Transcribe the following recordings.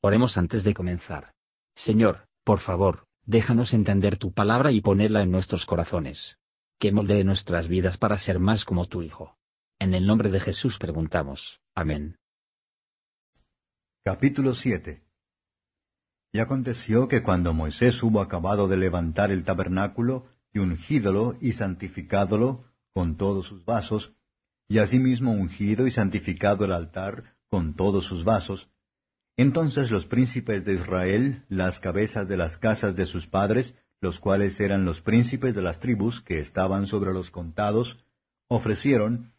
Oremos antes de comenzar. Señor, por favor, déjanos entender tu palabra y ponerla en nuestros corazones. Que moldee nuestras vidas para ser más como tu Hijo. En el nombre de Jesús preguntamos. Amén. Capítulo 7 Y aconteció que cuando Moisés hubo acabado de levantar el tabernáculo, y ungídolo y santificádolo con todos sus vasos, y asimismo ungido y santificado el altar con todos sus vasos, entonces los príncipes de Israel, las cabezas de las casas de sus padres, los cuales eran los príncipes de las tribus que estaban sobre los contados, ofrecieron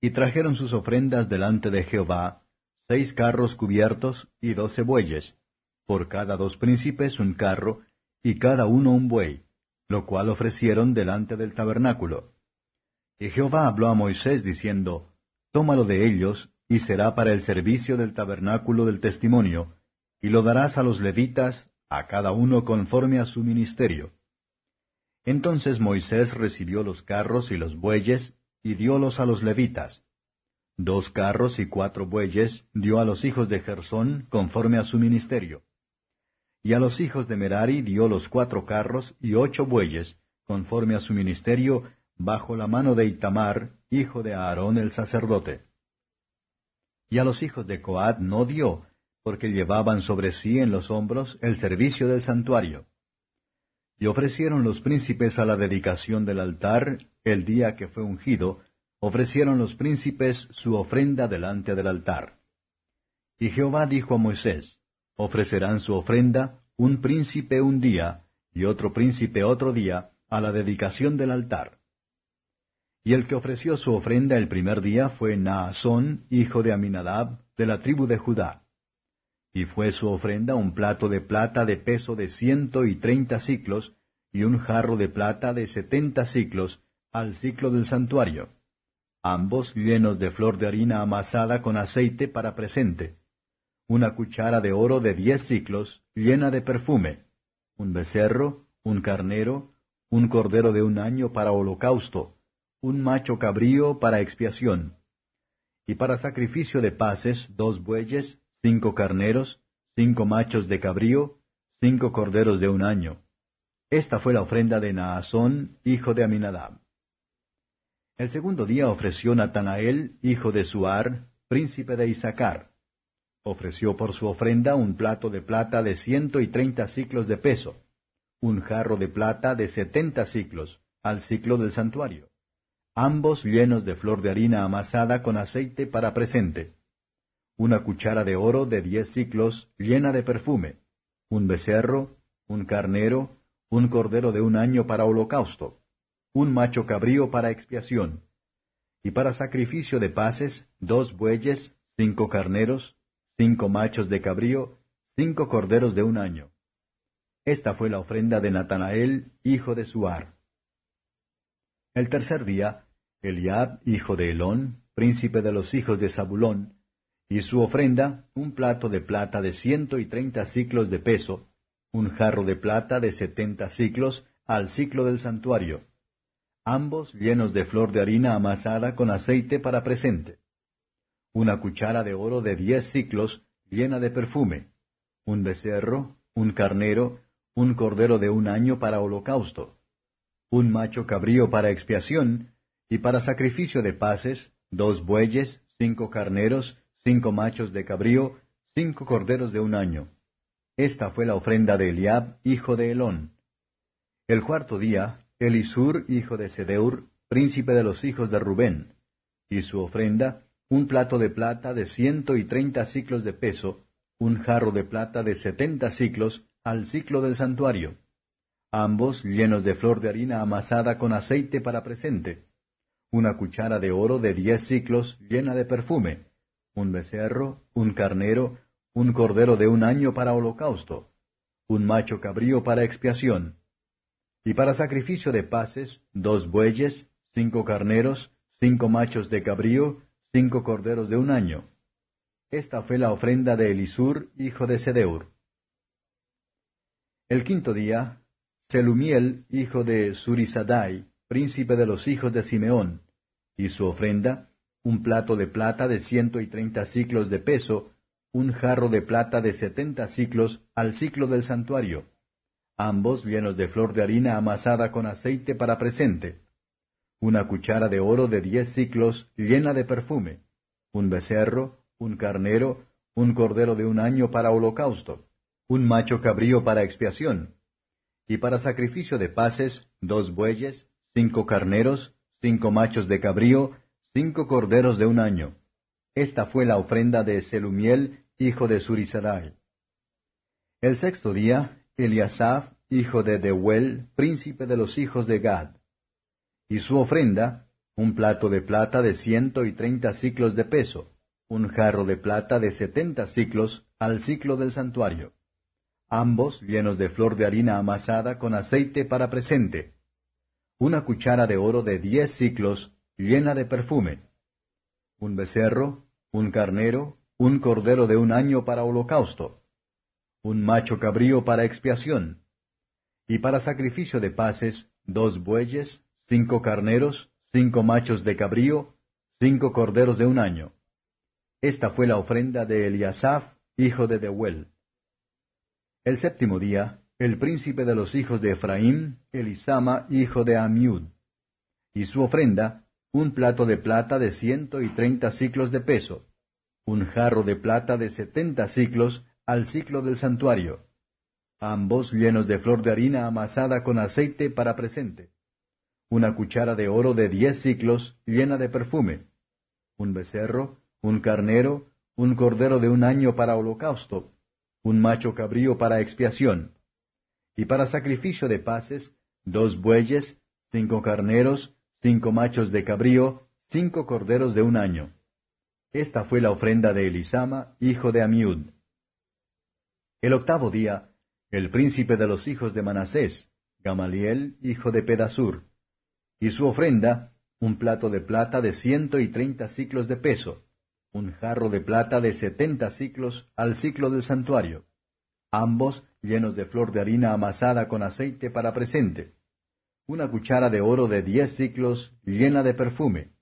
y trajeron sus ofrendas delante de Jehová, seis carros cubiertos y doce bueyes, por cada dos príncipes un carro, y cada uno un buey, lo cual ofrecieron delante del tabernáculo. Y Jehová habló a Moisés diciendo, Tómalo de ellos y será para el servicio del tabernáculo del testimonio, y lo darás a los levitas, a cada uno conforme a su ministerio. Entonces Moisés recibió los carros y los bueyes, y diólos a los levitas. Dos carros y cuatro bueyes dio a los hijos de Gersón conforme a su ministerio. Y a los hijos de Merari dio los cuatro carros y ocho bueyes, conforme a su ministerio, bajo la mano de Itamar, hijo de Aarón el sacerdote y a los hijos de Coat no dio, porque llevaban sobre sí en los hombros el servicio del santuario. Y ofrecieron los príncipes a la dedicación del altar, el día que fue ungido, ofrecieron los príncipes su ofrenda delante del altar. Y Jehová dijo a Moisés, ofrecerán su ofrenda un príncipe un día, y otro príncipe otro día, a la dedicación del altar. Y el que ofreció su ofrenda el primer día fue Naasón, hijo de Aminadab, de la tribu de Judá. Y fue su ofrenda un plato de plata de peso de ciento y treinta ciclos, y un jarro de plata de setenta ciclos, al ciclo del santuario, ambos llenos de flor de harina amasada con aceite para presente, una cuchara de oro de diez ciclos, llena de perfume, un becerro, un carnero, un cordero de un año para holocausto, un macho cabrío para expiación, y para sacrificio de paces dos bueyes, cinco carneros, cinco machos de cabrío, cinco corderos de un año. Esta fue la ofrenda de Naasón, hijo de Aminadab. El segundo día ofreció Natanael, hijo de Suar, príncipe de Isaacar. Ofreció por su ofrenda un plato de plata de ciento y treinta ciclos de peso, un jarro de plata de setenta ciclos, al ciclo del santuario ambos llenos de flor de harina amasada con aceite para presente, una cuchara de oro de diez ciclos llena de perfume, un becerro, un carnero, un cordero de un año para holocausto, un macho cabrío para expiación, y para sacrificio de paces, dos bueyes, cinco carneros, cinco machos de cabrío, cinco corderos de un año. Esta fue la ofrenda de Natanael, hijo de Suar. El tercer día, Eliab, hijo de Elón, príncipe de los hijos de Zabulón, y su ofrenda, un plato de plata de ciento y treinta ciclos de peso, un jarro de plata de setenta ciclos al ciclo del santuario, ambos llenos de flor de harina amasada con aceite para presente, una cuchara de oro de diez ciclos llena de perfume, un becerro, un carnero, un cordero de un año para holocausto, un macho cabrío para expiación, y para sacrificio de paces, dos bueyes, cinco carneros, cinco machos de cabrío, cinco corderos de un año. Esta fue la ofrenda de Eliab, hijo de Elón. El cuarto día, Elisur, hijo de Sedeur, príncipe de los hijos de Rubén, y su ofrenda, un plato de plata de ciento y treinta ciclos de peso, un jarro de plata de setenta ciclos, al ciclo del santuario ambos llenos de flor de harina amasada con aceite para presente, una cuchara de oro de diez ciclos llena de perfume, un becerro, un carnero, un cordero de un año para holocausto, un macho cabrío para expiación, y para sacrificio de paces, dos bueyes, cinco carneros, cinco machos de cabrío, cinco corderos de un año. Esta fue la ofrenda de Elisur, hijo de Sedeur. El quinto día, Selumiel, hijo de Surisadai, príncipe de los hijos de Simeón, y su ofrenda, un plato de plata de ciento y treinta ciclos de peso, un jarro de plata de setenta ciclos al ciclo del santuario, ambos llenos de flor de harina amasada con aceite para presente, una cuchara de oro de diez ciclos llena de perfume, un becerro, un carnero, un cordero de un año para holocausto, un macho cabrío para expiación, y para sacrificio de paces, dos bueyes, cinco carneros, cinco machos de cabrío, cinco corderos de un año. Esta fue la ofrenda de Selumiel, hijo de Surisarai. El sexto día, Eliasaf, hijo de Deuel, príncipe de los hijos de Gad. Y su ofrenda, un plato de plata de ciento y treinta ciclos de peso, un jarro de plata de setenta ciclos al ciclo del santuario, ambos llenos de flor de harina amasada con aceite para presente, una cuchara de oro de diez ciclos llena de perfume, un becerro, un carnero, un cordero de un año para holocausto, un macho cabrío para expiación, y para sacrificio de paces, dos bueyes, cinco carneros, cinco machos de cabrío, cinco corderos de un año. Esta fue la ofrenda de Eliasaf, hijo de Deuel. El séptimo día, el príncipe de los hijos de Efraín, Elisama, hijo de Amiud. Y su ofrenda, un plato de plata de ciento y treinta ciclos de peso, un jarro de plata de setenta ciclos al ciclo del santuario, ambos llenos de flor de harina amasada con aceite para presente, una cuchara de oro de diez ciclos llena de perfume, un becerro, un carnero, un cordero de un año para holocausto, un macho cabrío para expiación, y para sacrificio de paces, dos bueyes, cinco carneros, cinco machos de cabrío, cinco corderos de un año. Esta fue la ofrenda de Elisama, hijo de Amiud. El octavo día, el príncipe de los hijos de Manasés, Gamaliel, hijo de Pedasur, y su ofrenda, un plato de plata de ciento y treinta ciclos de peso, un jarro de plata de setenta ciclos al ciclo del santuario, ambos llenos de flor de harina amasada con aceite para presente, una cuchara de oro de diez ciclos llena de perfume,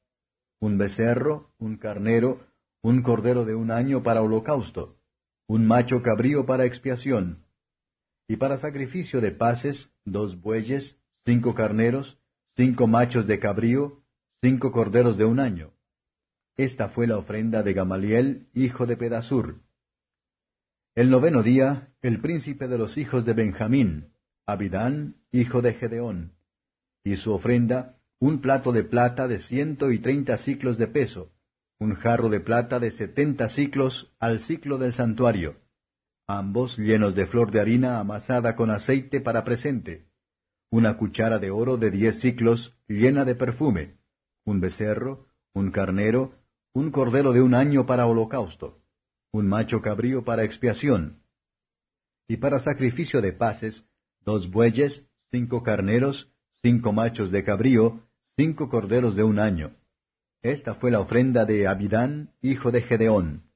un becerro, un carnero, un cordero de un año para holocausto, un macho cabrío para expiación, y para sacrificio de paces, dos bueyes, cinco carneros, cinco machos de cabrío, cinco corderos de un año esta fue la ofrenda de Gamaliel, hijo de Pedasur. El noveno día, el príncipe de los hijos de Benjamín, Abidán, hijo de Gedeón, y su ofrenda, un plato de plata de ciento y treinta ciclos de peso, un jarro de plata de setenta ciclos al ciclo del santuario, ambos llenos de flor de harina amasada con aceite para presente, una cuchara de oro de diez ciclos llena de perfume, un becerro, un carnero, un cordero de un año para holocausto, un macho cabrío para expiación, y para sacrificio de paces, dos bueyes, cinco carneros, cinco machos de cabrío, cinco corderos de un año. Esta fue la ofrenda de Abidán, hijo de Gedeón.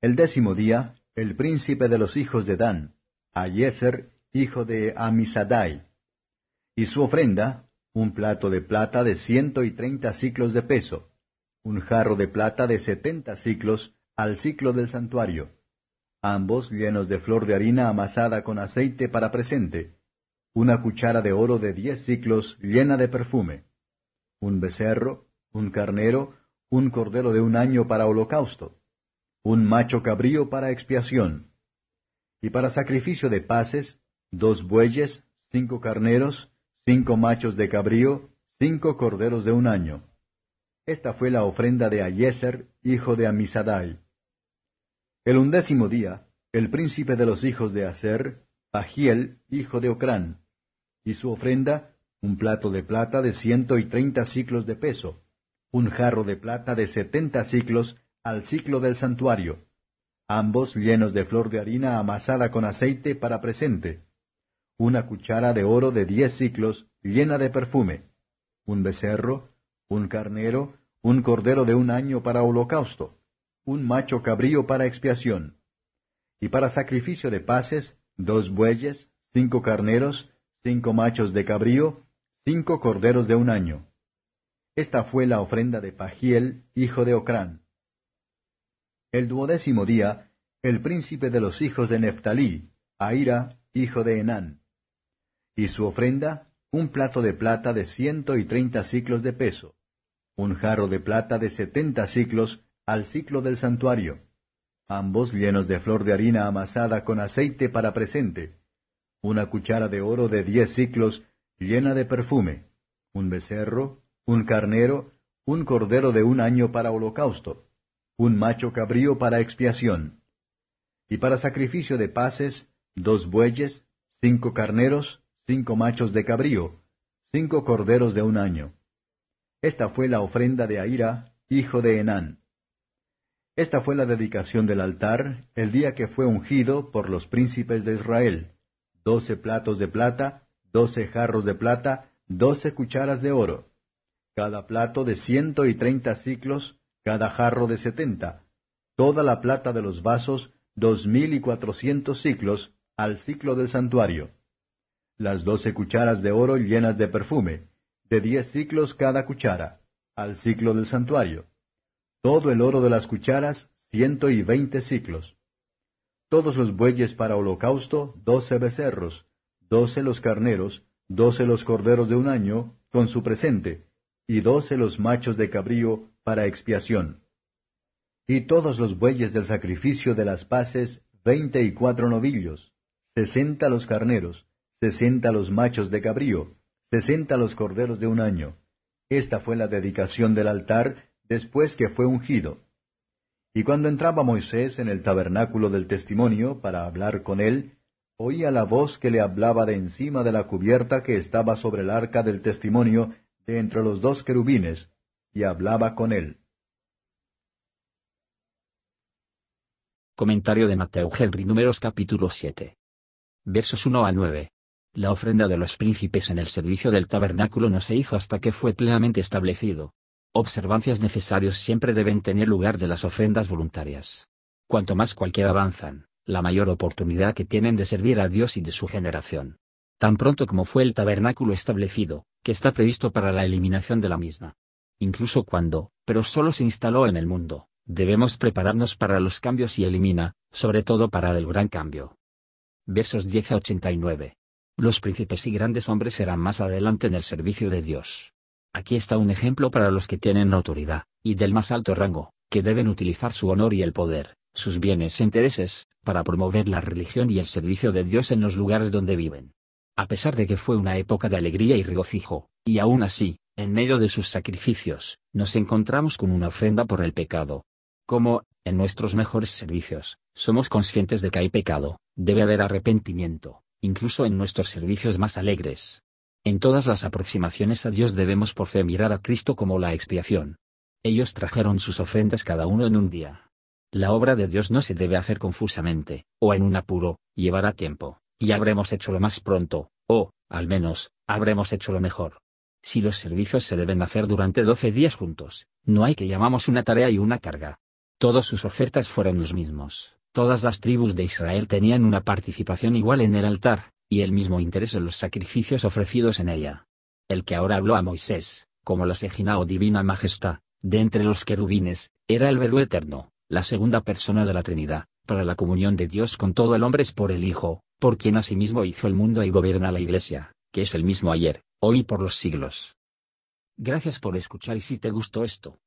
El décimo día, el príncipe de los hijos de Dan, Ayeser, hijo de Amisadai, y su ofrenda, un plato de plata de ciento y treinta ciclos de peso, un jarro de plata de setenta ciclos al ciclo del santuario, ambos llenos de flor de harina amasada con aceite para presente, una cuchara de oro de diez ciclos llena de perfume, un becerro, un carnero, un cordero de un año para holocausto, un macho cabrío para expiación, y para sacrificio de paces, dos bueyes, cinco carneros, cinco machos de cabrío, cinco corderos de un año. Esta fue la ofrenda de Ayeser, hijo de Amisadai. El undécimo día, el príncipe de los hijos de Aser, Agiel, hijo de Ocrán, y su ofrenda, un plato de plata de ciento y treinta ciclos de peso, un jarro de plata de setenta ciclos al ciclo del santuario, ambos llenos de flor de harina amasada con aceite para presente, una cuchara de oro de diez ciclos llena de perfume, un becerro, un carnero, un cordero de un año para holocausto, un macho cabrío para expiación, y para sacrificio de paces, dos bueyes, cinco carneros, cinco machos de cabrío, cinco corderos de un año. Esta fue la ofrenda de Pagiel, hijo de Ocrán. El duodécimo día, el príncipe de los hijos de Neftalí, Aira, hijo de Enán. Y su ofrenda, un plato de plata de ciento y treinta ciclos de peso, un jarro de plata de setenta ciclos al ciclo del santuario, ambos llenos de flor de harina amasada con aceite para presente, una cuchara de oro de diez ciclos llena de perfume, un becerro, un carnero, un cordero de un año para holocausto, un macho cabrío para expiación, y para sacrificio de paces, dos bueyes, cinco carneros, cinco machos de cabrío, cinco corderos de un año. Esta fue la ofrenda de Aira, hijo de Enán. Esta fue la dedicación del altar el día que fue ungido por los príncipes de Israel, doce platos de plata, doce jarros de plata, doce cucharas de oro, cada plato de ciento y treinta ciclos, cada jarro de setenta, toda la plata de los vasos, dos mil y cuatrocientos ciclos, al ciclo del santuario. Las doce cucharas de oro llenas de perfume, de diez ciclos cada cuchara, al ciclo del santuario. Todo el oro de las cucharas, ciento y veinte ciclos todos los bueyes para holocausto, doce becerros, doce los carneros, doce los corderos de un año, con su presente, y doce los machos de cabrío para expiación. Y todos los bueyes del sacrificio de las paces, veinte y cuatro novillos, sesenta los carneros, sesenta los machos de cabrío, sesenta los corderos de un año. Esta fue la dedicación del altar después que fue ungido. Y cuando entraba Moisés en el tabernáculo del testimonio para hablar con él, oía la voz que le hablaba de encima de la cubierta que estaba sobre el arca del testimonio de entre los dos querubines, y hablaba con él. Comentario de Mateo Henry Números capítulo 7. Versos 1 a 9. La ofrenda de los príncipes en el servicio del tabernáculo no se hizo hasta que fue plenamente establecido, observancias necesarios siempre deben tener lugar de las ofrendas voluntarias. Cuanto más cualquiera avanzan, la mayor oportunidad que tienen de servir a Dios y de su generación. Tan pronto como fue el tabernáculo establecido, que está previsto para la eliminación de la misma. Incluso cuando, pero solo se instaló en el mundo, debemos prepararnos para los cambios y elimina, sobre todo para el gran cambio. Versos 10 a 89. Los príncipes y grandes hombres serán más adelante en el servicio de Dios. Aquí está un ejemplo para los que tienen autoridad, y del más alto rango, que deben utilizar su honor y el poder, sus bienes e intereses, para promover la religión y el servicio de Dios en los lugares donde viven. A pesar de que fue una época de alegría y regocijo, y aún así, en medio de sus sacrificios, nos encontramos con una ofrenda por el pecado. Como, en nuestros mejores servicios, somos conscientes de que hay pecado, debe haber arrepentimiento, incluso en nuestros servicios más alegres. En todas las aproximaciones a Dios debemos por fe mirar a Cristo como la expiación. Ellos trajeron sus ofrendas cada uno en un día. La obra de Dios no se debe hacer confusamente, o en un apuro, llevará tiempo, y habremos hecho lo más pronto, o, al menos, habremos hecho lo mejor. Si los servicios se deben hacer durante doce días juntos, no hay que llamamos una tarea y una carga. Todas sus ofertas fueron los mismos, todas las tribus de Israel tenían una participación igual en el altar, y el mismo interés en los sacrificios ofrecidos en ella. El que ahora habló a Moisés, como la Sejina o Divina Majestad, de entre los querubines, era el Verbo eterno, la segunda persona de la Trinidad, para la comunión de Dios con todo el hombre es por el Hijo, por quien asimismo hizo el mundo y gobierna la Iglesia, que es el mismo ayer, hoy y por los siglos. Gracias por escuchar y si te gustó esto,